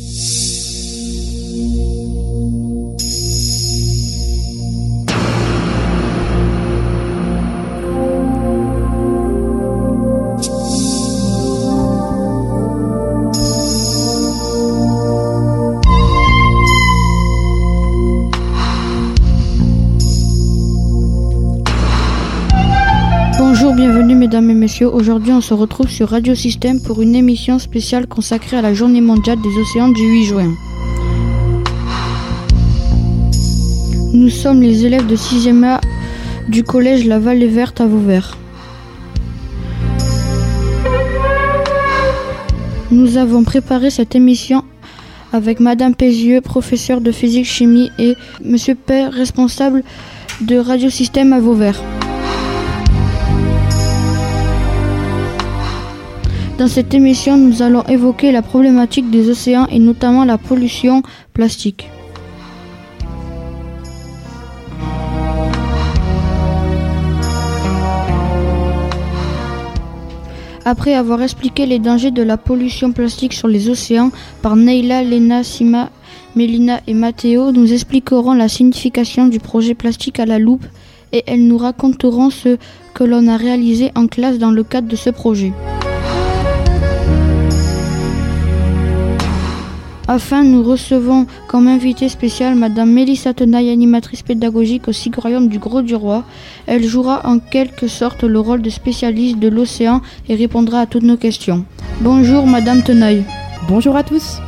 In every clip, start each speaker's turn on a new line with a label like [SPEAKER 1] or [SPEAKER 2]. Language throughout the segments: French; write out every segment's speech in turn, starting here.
[SPEAKER 1] you. Aujourd'hui, on se retrouve sur Radio Système pour une émission spéciale consacrée à la Journée mondiale des océans du 8 juin. Nous sommes les élèves de 6e A du collège La Vallée Verte à Vauvert. Nous avons préparé cette émission avec Madame Pézieux, professeure de physique-chimie, et Monsieur Père, responsable de Radio Système à Vauvert. Dans cette émission, nous allons évoquer la problématique des océans et notamment la pollution plastique. Après avoir expliqué les dangers de la pollution plastique sur les océans par Neila, Lena, Sima, Mélina et Mathéo, nous expliquerons la signification du projet plastique à la loupe et elles nous raconteront ce que l'on a réalisé en classe dans le cadre de ce projet. Enfin, nous recevons comme invitée spéciale Madame Mélissa Tenaille, animatrice pédagogique au Sigorium du Gros du Roi. Elle jouera en quelque sorte le rôle de spécialiste de l'océan et répondra à toutes nos questions. Bonjour Madame Tenaille.
[SPEAKER 2] Bonjour à tous.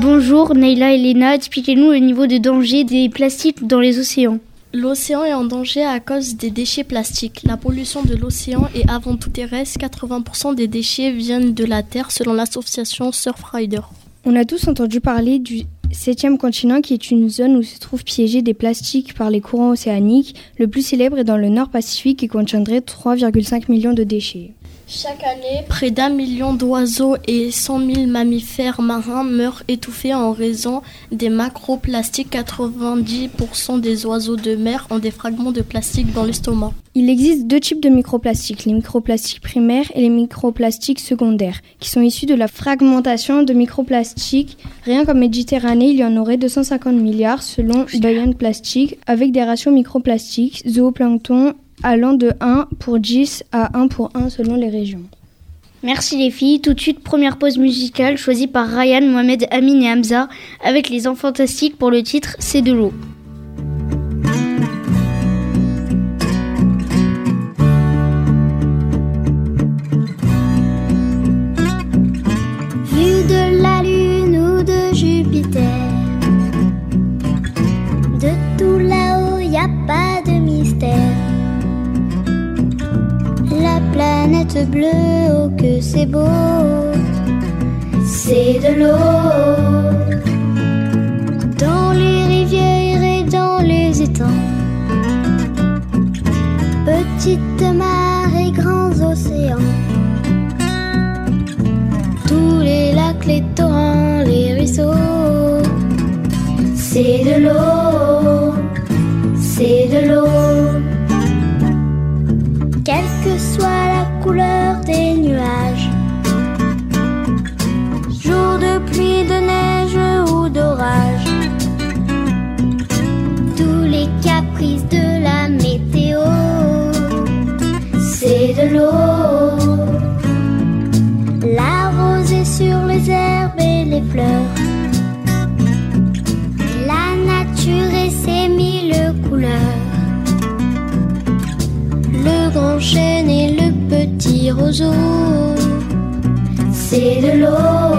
[SPEAKER 3] Bonjour Neila et Léna, expliquez-nous le niveau de danger des plastiques dans les océans.
[SPEAKER 4] L'océan est en danger à cause des déchets plastiques. La pollution de l'océan est avant tout terrestre. 80% des déchets viennent de la Terre selon l'association Surfrider.
[SPEAKER 3] On a tous entendu parler du septième continent qui est une zone où se trouvent piégés des plastiques par les courants océaniques. Le plus célèbre est dans le nord Pacifique qui contiendrait 3,5 millions de déchets.
[SPEAKER 4] Chaque année, près d'un million d'oiseaux et 100 000 mammifères marins meurent étouffés en raison des macroplastiques. 90% des oiseaux de mer ont des fragments de plastique dans l'estomac.
[SPEAKER 3] Il existe deux types de microplastiques, les microplastiques primaires et les microplastiques secondaires, qui sont issus de la fragmentation de microplastiques. Rien qu'en Méditerranée, il y en aurait 250 milliards selon Bayern Plastic, avec des ratios microplastiques, zooplancton allant de 1 pour 10 à 1 pour 1 selon les régions. Merci les filles. Tout de suite, première pause musicale choisie par Ryan, Mohamed, Amin et Hamza avec les enfants pour le titre C'est de l'eau.
[SPEAKER 5] Planète bleue, oh que c'est beau, c'est de l'eau. Dans les rivières et dans les étangs, petites petit roseau. C'est de l'eau,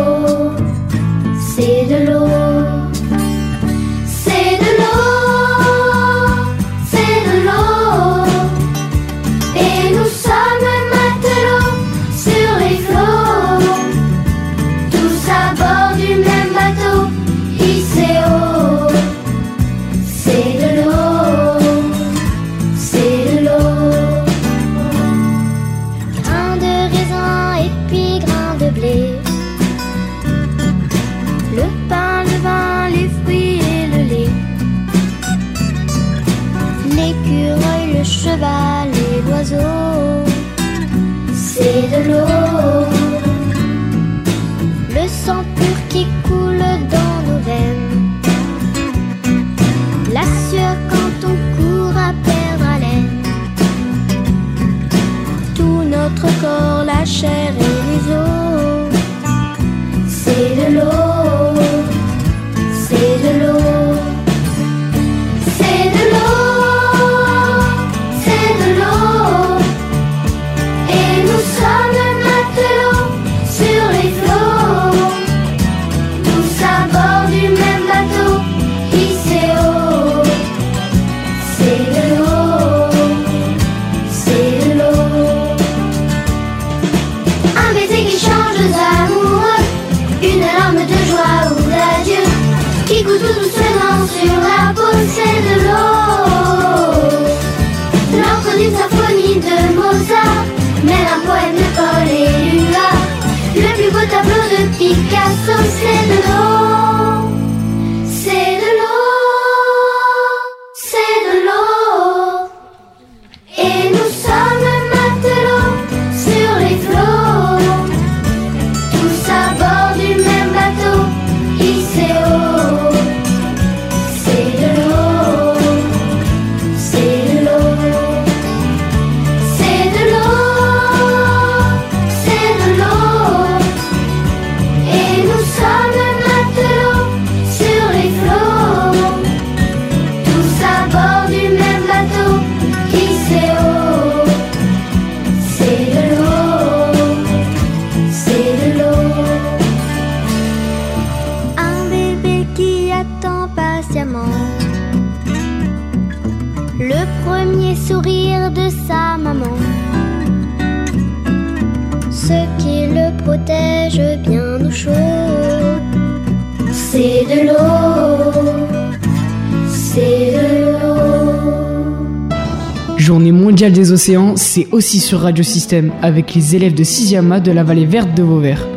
[SPEAKER 5] de Picasso, c'est de l'eau.
[SPEAKER 2] Des océans, c'est aussi sur Radio Système avec les élèves de 6e A de la vallée verte de Vauvert.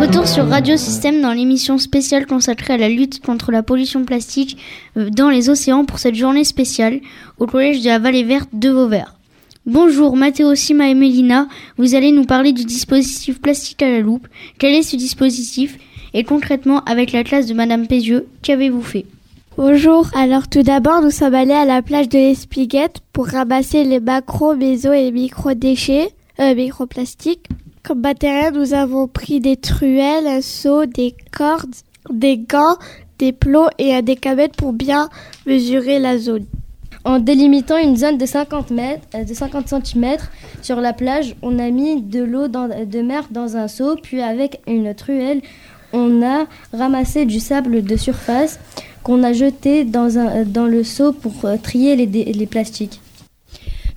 [SPEAKER 6] Retour sur Radio Système dans l'émission spéciale consacrée à la lutte contre la pollution plastique euh, dans les océans pour cette journée spéciale au collège de la Vallée Verte de Vauvert. Bonjour Mathéo, Sima et Mélina, vous allez nous parler du dispositif plastique à la loupe. Quel est ce dispositif? Et concrètement, avec la classe de Madame Pézieux, qu'avez-vous fait?
[SPEAKER 7] Bonjour, alors tout d'abord nous sommes allés à la plage de l'Espiguette pour ramasser les macros, méso et micro-déchets, euh, microplastiques. Comme matériel, nous avons pris des truelles, un seau, des cordes, des gants, des plots et un décamètre pour bien mesurer la zone.
[SPEAKER 8] En délimitant une zone de 50 mètres, euh, de 50 cm sur la plage, on a mis de l'eau de mer dans un seau, puis avec une truelle, on a ramassé du sable de surface qu'on a jeté dans, un, dans le seau pour euh, trier les, les plastiques.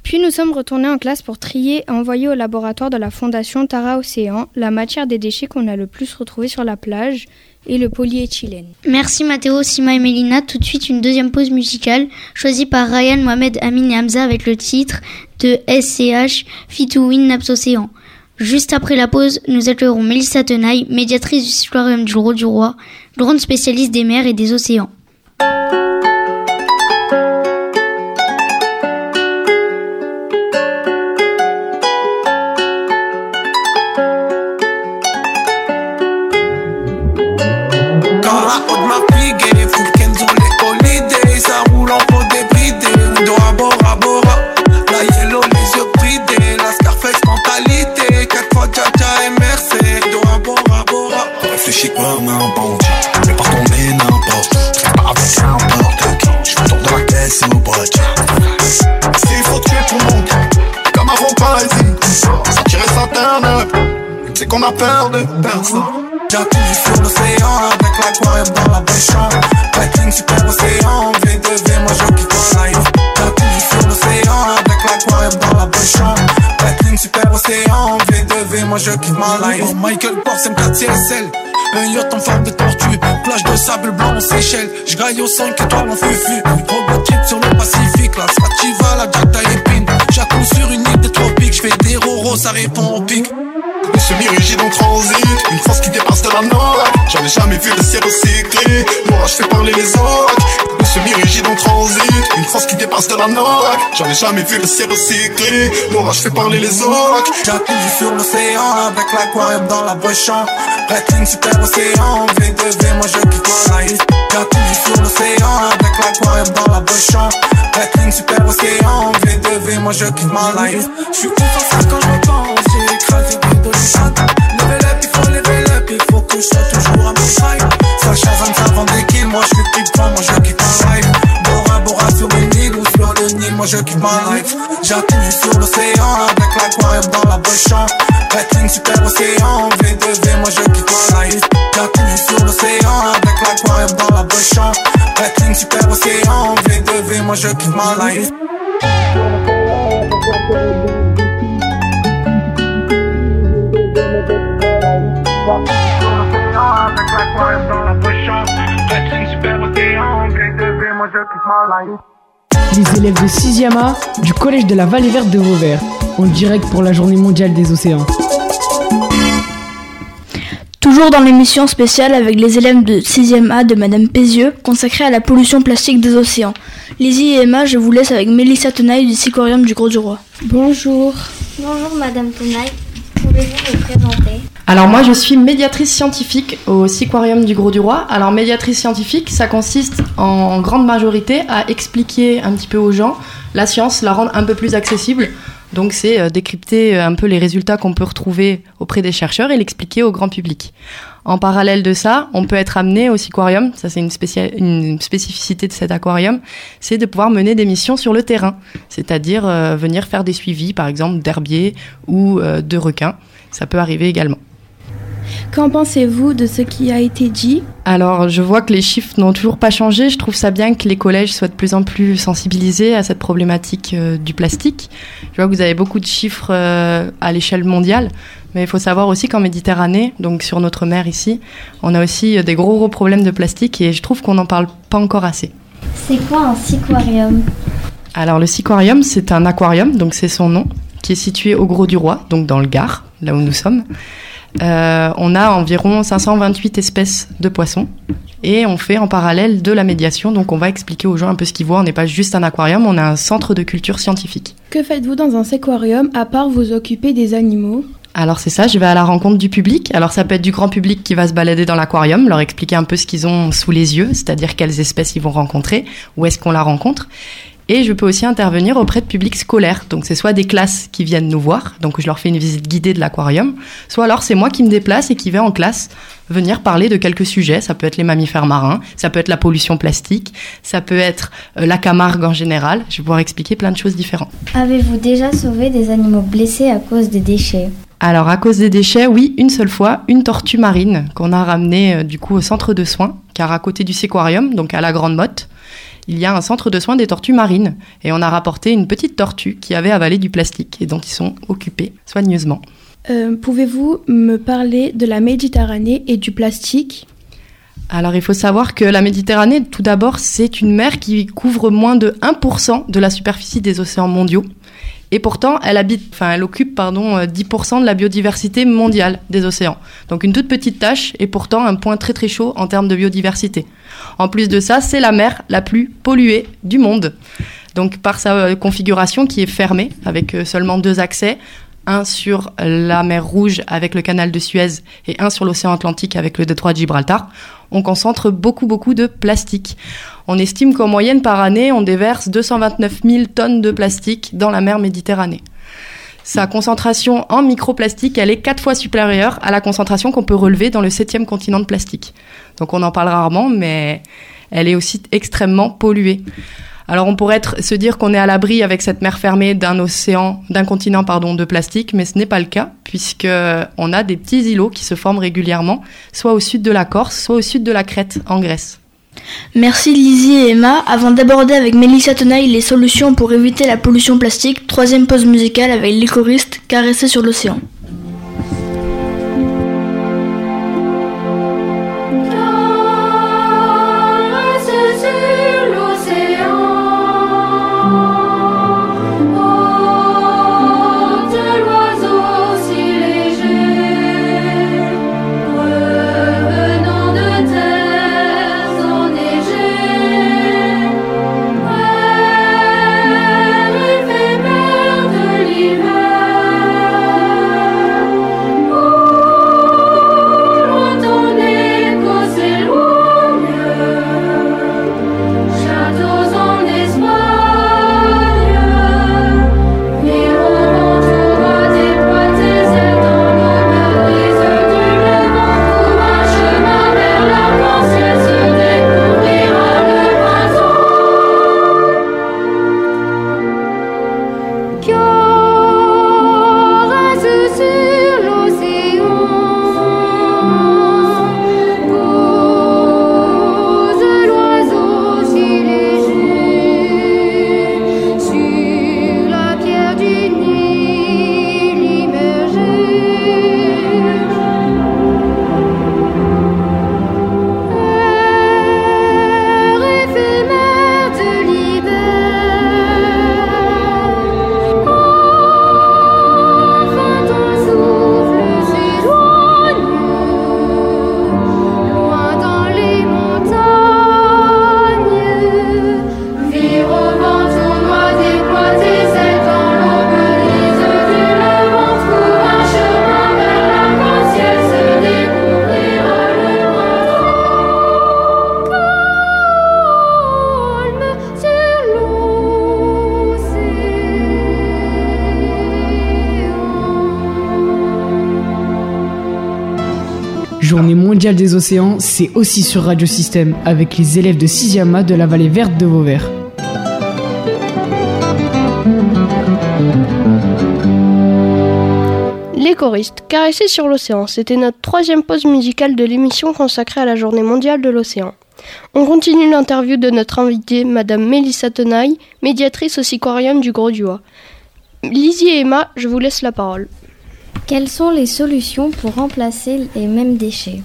[SPEAKER 3] Puis nous sommes retournés en classe pour trier et envoyer au laboratoire de la Fondation Tara Océan la matière des déchets qu'on a le plus retrouvés sur la plage et le polyéthylène.
[SPEAKER 6] Merci Mathéo, Sima et Mélina. Tout de suite, une deuxième pause musicale choisie par Ryan, Mohamed, Amin et Hamza avec le titre de SCH Fit to Win Naps Océan. Juste après la pause, nous accueillerons Mélissa Tenaille, médiatrice du Citoyen du Roi du Roi, grande spécialiste des mers et des océans.
[SPEAKER 9] C'est qu'on a peur de personne
[SPEAKER 10] Jacuzzi sur l'océan avec l'aquarium dans la chambre Petting super océan, V2V, moi je kiffe ma life. Jacuzzi sur l'océan avec l'aquarium dans la chambre Petting super océan, V2V, moi je kiffe ma life. Oh Michael Kors M4 CSL un yacht en forme de tortue, plage de sable blanc en Seychelles. J'gaille au 5 étoiles en fufu. Robot trip sur le Pacifique, la Sativa, la Jata épine. Jacou sur une île des tropiques, j'fais des roros, ça répond au pic.
[SPEAKER 9] Semi-rigide en transit Une force qui dépasse de la note J'avais jamais vu le ciel recyclé L'orage fait parler les orques Une semi-rigide en transit Une force qui dépasse de la note J'avais jamais vu le ciel recyclé L'orage fait parler les orques
[SPEAKER 10] J'atterris sur l'océan avec l'aquarium dans la bouche Redline super océan V2V moi je kiffe life J'atterris sur l'océan avec l'aquarium dans la bouche je kiffe ma life J'suis ouf quand je repense J'ai écrasé des de Level up il faut level up Il faut que je sois toujours à mon side. Ça chazanne ça vend des kills Moi je suis type moi je kiffe ma life Bora Bora sur une île ou sur le Nil Moi je kiffe ma life J'atterris sur l'océan avec l'aquarium dans la bouche. Redline super océan V2V moi je kiffe ma life J'atterris sur l'océan avec l'aquarium dans la bouche. Redline super océan V2V moi je kiffe ma life
[SPEAKER 2] Les élèves de 6e A du collège de la Vallée Verte de Vauvert, en direct pour la journée mondiale des océans.
[SPEAKER 11] Toujours dans l'émission spéciale avec les élèves de 6e A de Madame Pézieux, consacrée à la pollution plastique des océans. Lizzie et Emma, je vous laisse avec Mélissa Tenaille du Sicorium du Gros du Roi.
[SPEAKER 3] Bonjour.
[SPEAKER 12] Bonjour Madame Tenaille, pouvez-vous vous présenter?
[SPEAKER 13] Alors moi je suis médiatrice scientifique au Siquarium du Gros du Roi. Alors médiatrice scientifique, ça consiste en grande majorité à expliquer un petit peu aux gens la science, la rendre un peu plus accessible. Donc c'est euh, décrypter euh, un peu les résultats qu'on peut retrouver auprès des chercheurs et l'expliquer au grand public. En parallèle de ça, on peut être amené au Siquarium, ça c'est une, spécificité de cet aquarium, c'est de pouvoir mener des missions sur le terrain, c'est-à-dire euh, venir faire des suivis par exemple d'herbiers ou de requins. Ça peut arriver également.
[SPEAKER 3] Qu'en pensez-vous de ce qui a été dit
[SPEAKER 13] Alors, je vois que les chiffres n'ont toujours pas changé. Je trouve ça bien que les collèges soient de plus en plus sensibilisés à cette problématique euh, du plastique. Je vois que vous avez beaucoup de chiffres euh, à l'échelle mondiale, mais il faut savoir aussi qu'en Méditerranée, donc sur notre mer ici, on a aussi euh, des gros gros problèmes de plastique et je trouve qu'on n'en parle pas encore assez.
[SPEAKER 12] C'est quoi un siquarium
[SPEAKER 13] Alors, le Siquarium, c'est un aquarium, donc c'est son nom, qui est situé au Gros du Roi, donc dans le Gard, là où nous sommes. Euh, on a environ 528 espèces de poissons et on fait en parallèle de la médiation. Donc on va expliquer aux gens un peu ce qu'ils voient. On n'est pas juste un aquarium, on a un centre de culture scientifique.
[SPEAKER 3] Que faites-vous dans un aquarium à part vous occuper des animaux?
[SPEAKER 13] Alors c'est ça, je vais à la rencontre du public. Alors ça peut être du grand public qui va se balader dans l'aquarium, leur expliquer un peu ce qu'ils ont sous les yeux, c'est-à-dire quelles espèces ils vont rencontrer, où est-ce qu'on la rencontre. Et je peux aussi intervenir auprès de publics scolaires. Donc c'est soit des classes qui viennent nous voir, donc je leur fais une visite guidée de l'aquarium, soit alors c'est moi qui me déplace et qui vais en classe venir parler de quelques sujets. Ça peut être les mammifères marins, ça peut être la pollution plastique, ça peut être euh, la Camargue en général. Je vais pouvoir expliquer plein de choses différentes.
[SPEAKER 12] Avez-vous déjà sauvé des animaux blessés à cause des déchets?
[SPEAKER 13] Alors à cause des déchets, oui, une seule fois, une tortue marine qu'on a ramenée euh, du coup au centre de soins, car à côté du séquarium, donc à la Grande Motte, il y a un centre de soins des tortues marines et on a rapporté une petite tortue qui avait avalé du plastique et dont ils sont occupés soigneusement.
[SPEAKER 3] Euh, Pouvez-vous me parler de la Méditerranée et du plastique?
[SPEAKER 13] Alors il faut savoir que la Méditerranée, tout d'abord, c'est une mer qui couvre moins de 1% de la superficie des océans mondiaux. Et pourtant, elle, occupe pardon, euh, 10% de la biodiversité mondiale des océans. Donc une toute petite tâche et pourtant un point très très chaud en termes de biodiversité. En plus de ça, c'est la mer la plus polluée du monde. Donc par sa euh, configuration qui est fermée, avec euh, seulement deux accès, un sur la mer Rouge avec le canal de Suez et un sur l'océan Atlantique avec le détroit de Gibraltar, on concentre beaucoup beaucoup de plastique. On estime qu'en moyenne par année, on déverse 229 000 tonnes de plastique dans la mer Méditerranée. Sa concentration en microplastique, elle est quatre fois supérieure à la concentration qu'on peut relever dans le septième continent de plastique. Donc on en parle rarement, mais elle est aussi extrêmement polluée. Alors on pourrait se dire qu'on est à l'abri avec cette mer fermée d'un océan, d'un continent pardon de plastique, mais ce n'est pas le cas puisque on a des petits îlots qui se forment régulièrement, soit au sud de la Corse, soit au sud de la Crète en Grèce.
[SPEAKER 11] Merci Lizzie et Emma. Avant d'aborder avec Mélissa Tenaille les solutions pour éviter la pollution plastique, troisième pause musicale avec les Caresser sur l'océan.
[SPEAKER 2] Mondial des océans, c'est aussi sur Radio Système avec les élèves de 6e A de la vallée verte de Vauvert.
[SPEAKER 14] Les choristes, caressés sur l'océan, c'était notre troisième pause musicale de l'émission consacrée à la journée mondiale de l'océan. On continue l'interview de notre invitée, Madame Mélissa Tenaille, médiatrice au Siquarium du Gros Diois. Lizzie et Emma, je vous laisse la parole.
[SPEAKER 12] Quelles sont les solutions pour remplacer les mêmes déchets?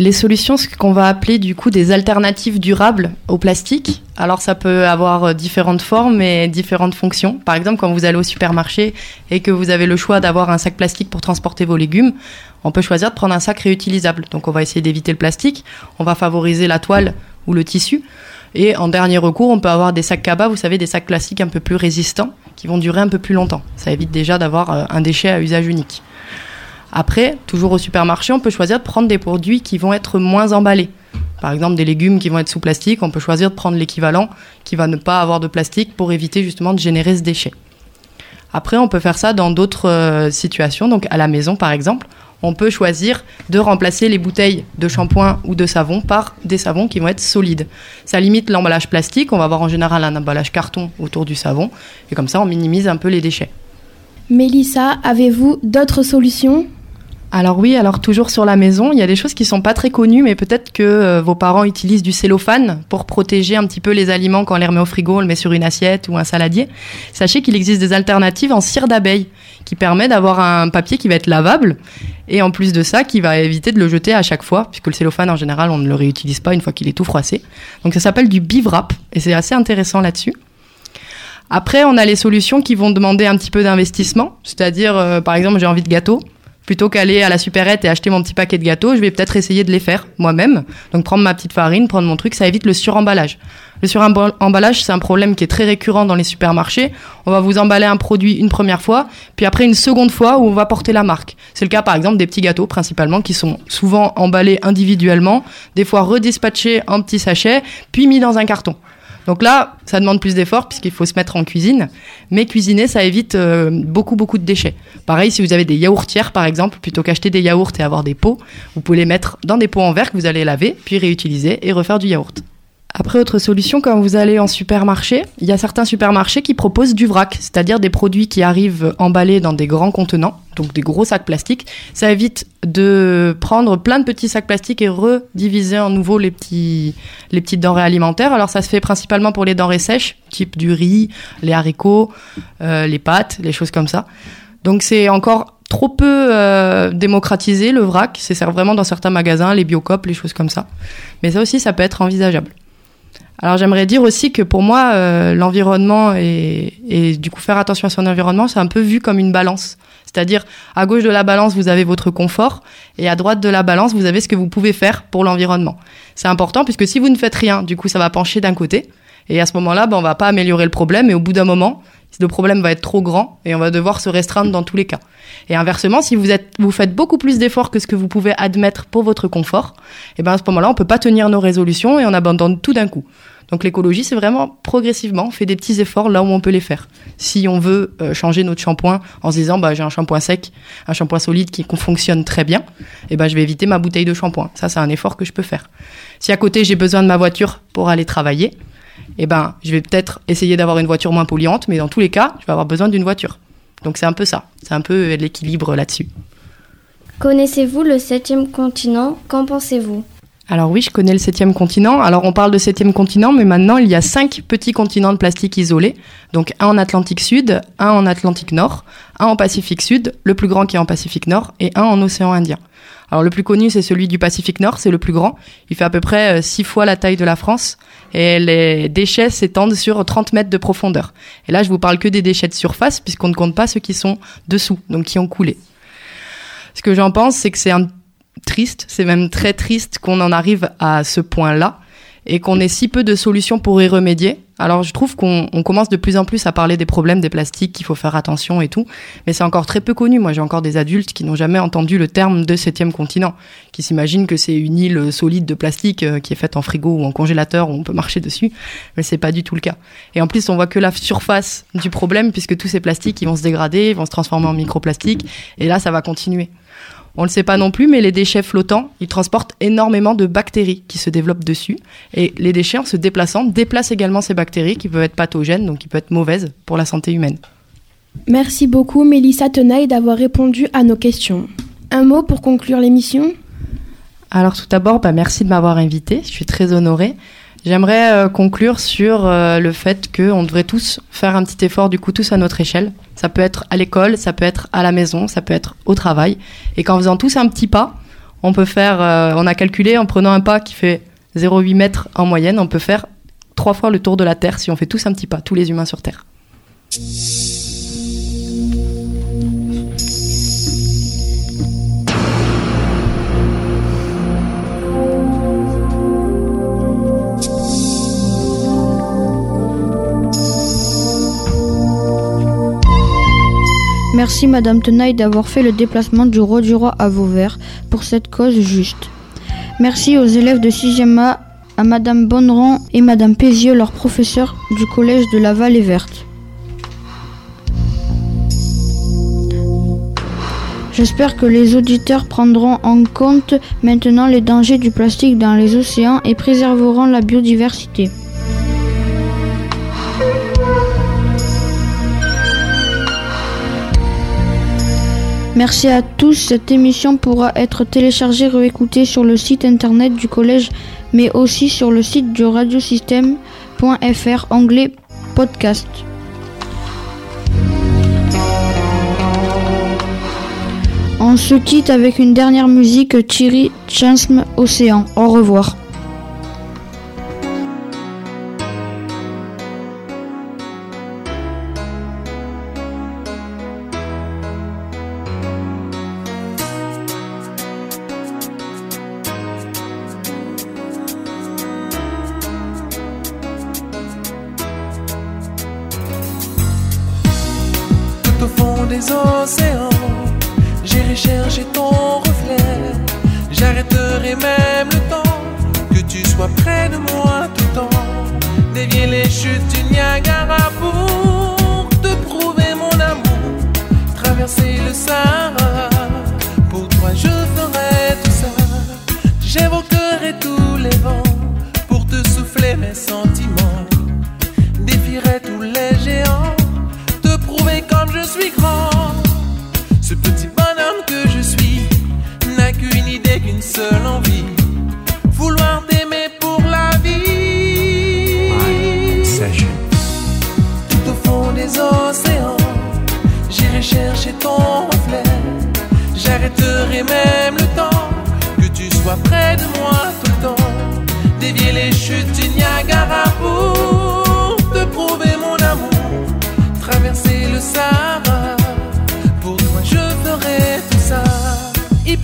[SPEAKER 13] Les solutions, ce qu'on va appeler du coup des alternatives durables au plastique. Alors ça peut avoir euh, différentes formes et différentes fonctions. Par exemple, quand vous allez au supermarché et que vous avez le choix d'avoir un sac plastique pour transporter vos légumes, on peut choisir de prendre un sac réutilisable. Donc on va essayer d'éviter le plastique, on va favoriser la toile ou le tissu. Et en dernier recours, on peut avoir des sacs cabas, vous savez, des sacs plastiques un peu plus résistants, qui vont durer un peu plus longtemps. Ça évite déjà d'avoir euh, un déchet à usage unique. Après, toujours au supermarché, on peut choisir de prendre des produits qui vont être moins emballés. Par exemple, des légumes qui vont être sous plastique, on peut choisir de prendre l'équivalent qui va ne pas avoir de plastique pour éviter justement de générer ce déchet. Après, on peut faire ça dans d'autres euh, situations, donc à la maison par exemple. On peut choisir de remplacer les bouteilles de shampoing ou de savon par des savons qui vont être solides. Ça limite l'emballage plastique, on va avoir en général un emballage carton autour du savon, et comme ça on minimise un peu les déchets.
[SPEAKER 3] Mélissa, avez-vous d'autres solutions?
[SPEAKER 13] Alors oui, alors toujours sur la maison, il y a des choses qui sont pas très connues, mais peut-être que euh, vos parents utilisent du cellophane pour protéger un petit peu les aliments quand on les remet au frigo, on le met sur une assiette ou un saladier. Sachez qu'il existe des alternatives en cire d'abeille qui permet d'avoir un papier qui va être lavable et en plus de ça qui va éviter de le jeter à chaque fois puisque le cellophane en général on ne le réutilise pas une fois qu'il est tout froissé. Donc ça s'appelle du bivrap et c'est assez intéressant là-dessus. Après, on a les solutions qui vont demander un petit peu d'investissement, c'est-à-dire euh, par exemple j'ai envie de gâteau plutôt qu'aller à la supérette et acheter mon petit paquet de gâteaux, je vais peut-être essayer de les faire moi-même. Donc prendre ma petite farine, prendre mon truc, ça évite le suremballage. Le suremballage, c'est un problème qui est très récurrent dans les supermarchés. On va vous emballer un produit une première fois, puis après une seconde fois où on va porter la marque. C'est le cas par exemple des petits gâteaux principalement qui sont souvent emballés individuellement, des fois redispatchés en petits sachets, puis mis dans un carton. Donc là, ça demande plus d'efforts puisqu'il faut se mettre en cuisine. Mais cuisiner, ça évite euh, beaucoup, beaucoup de déchets. Pareil, si vous avez des yaourtières, par exemple, plutôt qu'acheter des yaourts et avoir des pots, vous pouvez les mettre dans des pots en verre que vous allez laver, puis réutiliser et refaire du yaourt. Après, autre solution, quand vous allez en supermarché, il y a certains supermarchés qui proposent du vrac, c'est-à-dire des produits qui arrivent emballés dans des grands contenants, donc des gros sacs plastiques. Ça évite de prendre plein de petits sacs plastiques et rediviser en nouveau les, petits, les petites denrées alimentaires. Alors ça se fait principalement pour les denrées sèches, type du riz, les haricots, euh, les pâtes, les choses comme ça. Donc c'est encore trop peu euh, démocratisé le vrac. C'est vraiment dans certains magasins, les biocopes, les choses comme ça. Mais ça aussi, ça peut être envisageable. Alors j'aimerais dire aussi que pour moi, euh, l'environnement et, et, du coup faire attention à son environnement, c'est un peu vu comme une balance. C'est-à-dire à gauche de la balance, vous avez votre confort et à droite de la balance, vous avez ce que vous pouvez faire pour l'environnement. C'est important puisque si vous ne faites rien, du coup ça va pencher d'un côté et à ce moment-là, ben, on va pas améliorer le problème et au bout d'un moment, le problème va être trop grand et on va devoir se restreindre dans tous les cas. Et inversement, si vous êtes, vous faites beaucoup plus d'efforts que ce que vous pouvez admettre pour votre confort, et eh ben à ce moment-là, on peut pas tenir nos résolutions et on abandonne tout d'un coup. Donc l'écologie, c'est vraiment progressivement, on fait des petits efforts là où on peut les faire. Si on veut euh, changer notre shampoing en se disant, bah, j'ai un shampoing sec, un shampoing solide qui fonctionne très bien, et eh ben je vais éviter ma bouteille de shampoing. Ça, c'est un effort que je peux faire. Si à côté j'ai besoin de ma voiture pour aller travailler, eh ben, je vais peut-être essayer d'avoir une voiture moins polluante, mais dans tous les cas, je vais avoir besoin d'une voiture. Donc c'est un peu ça, c'est un peu l'équilibre là-dessus.
[SPEAKER 12] Connaissez-vous le septième continent? Qu'en pensez-vous?
[SPEAKER 13] Alors oui, je connais le septième continent. Alors on parle de septième continent, mais maintenant il y a cinq petits continents de plastique isolés. Donc un en Atlantique Sud, un en Atlantique Nord, un en Pacifique Sud, le plus grand qui est en Pacifique Nord, et un en Océan Indien. Alors le plus connu, c'est celui du Pacifique Nord, c'est le plus grand. Il fait à peu près euh, six fois la taille de la France et les déchets s'étendent sur 30 mètres de profondeur. Et là, je vous parle que des déchets de surface puisqu'on ne compte pas ceux qui sont dessous, donc qui ont coulé. Ce que j'en pense, c'est que c'est un triste, c'est même très triste qu'on en arrive à ce point-là et qu'on ait si peu de solutions pour y remédier. Alors je trouve qu'on commence de plus en plus à parler des problèmes des plastiques, qu'il faut faire attention et tout, mais c'est encore très peu connu. Moi j'ai encore des adultes qui n'ont jamais entendu le terme de septième continent, qui s'imaginent que c'est une île solide de plastique euh, qui est faite en frigo ou en congélateur où on peut marcher dessus, mais c'est pas du tout le cas. Et en plus on voit que la surface du problème puisque tous ces plastiques ils vont se dégrader, ils vont se transformer en microplastiques et là ça va continuer On le sait pas non plus, mais les déchets flottants, ils transportent énormément de bactéries qui se développent dessus. Et les déchets, en se déplaçant, déplacent également ces bactéries qui peuvent être pathogènes, donc qui peuvent être mauvaises pour la santé humaine.
[SPEAKER 14] Merci beaucoup Mélissa Tenaille d'avoir répondu à nos questions. Un mot pour conclure l'émission?
[SPEAKER 13] Alors tout d'abord, bah, merci de m'avoir invité, je suis très honorée. J'aimerais euh, conclure sur euh, le fait qu'on devrait tous faire un petit effort, du coup, tous à notre échelle. Ça peut être à l'école, ça peut être à la maison, ça peut être au travail. Et qu'en faisant tous un petit pas, on peut faire, euh, on a calculé en prenant un pas qui fait 0,8 mètres en moyenne, on peut faire trois fois le tour de la Terre si on fait tous un petit pas, tous les humains sur Terre.
[SPEAKER 1] Merci Madame Tenaille d'avoir fait le déplacement du roi du roi à Vauvert pour cette cause juste. Merci aux élèves de 6e A, à Madame Bonneran et Madame Pézieux, leurs professeurs du collège de la Vallée Verte. J'espère que les auditeurs prendront en compte maintenant les dangers du plastique dans les océans et préserveront la biodiversité. Merci à tous. Cette émission pourra être téléchargée, réécoutée sur le site internet du collège, mais aussi sur le site du radiosystème.fr, anglais podcast. On se quitte avec une dernière musique, Thierry Chansm Océan. Au revoir.
[SPEAKER 15] Dévier les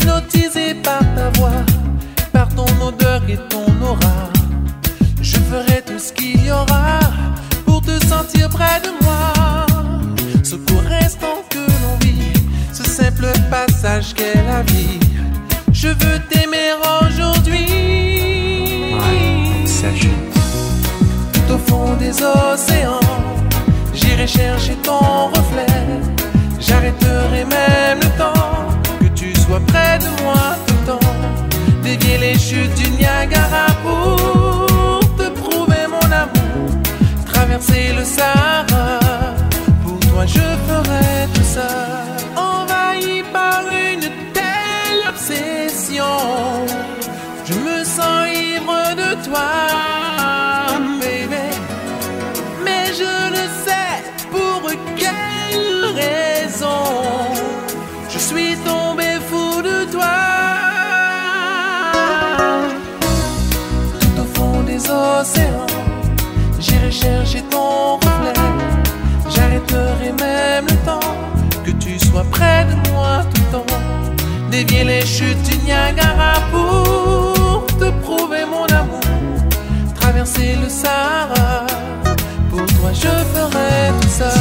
[SPEAKER 15] Hypnotisé par ta voix, par ton odeur et ton aura. Je ferai tout ce qu'il y aura pour te sentir près de moi. Ce court instant que l'on vit, ce simple passage qu'est la vie. Je veux t'aimer aujourd'hui. Tout au fond des océans J'irai chercher ton reflet. J'arrêterai même le temps près de moi tout le temps. Dévier les chutes du Niagara pour te prouver mon amour. Traverser le Sahara, pour toi je ferai tout ça. Envahi par une telle obsession, je me sens ivre de toi, chercher ton reflet. J'arrêterai même le temps que tu sois près de moi tout le temps. Dévier les chutes du Niagara pour te prouver mon amour. Traverser le Sahara. Pour toi je ferai tout ça.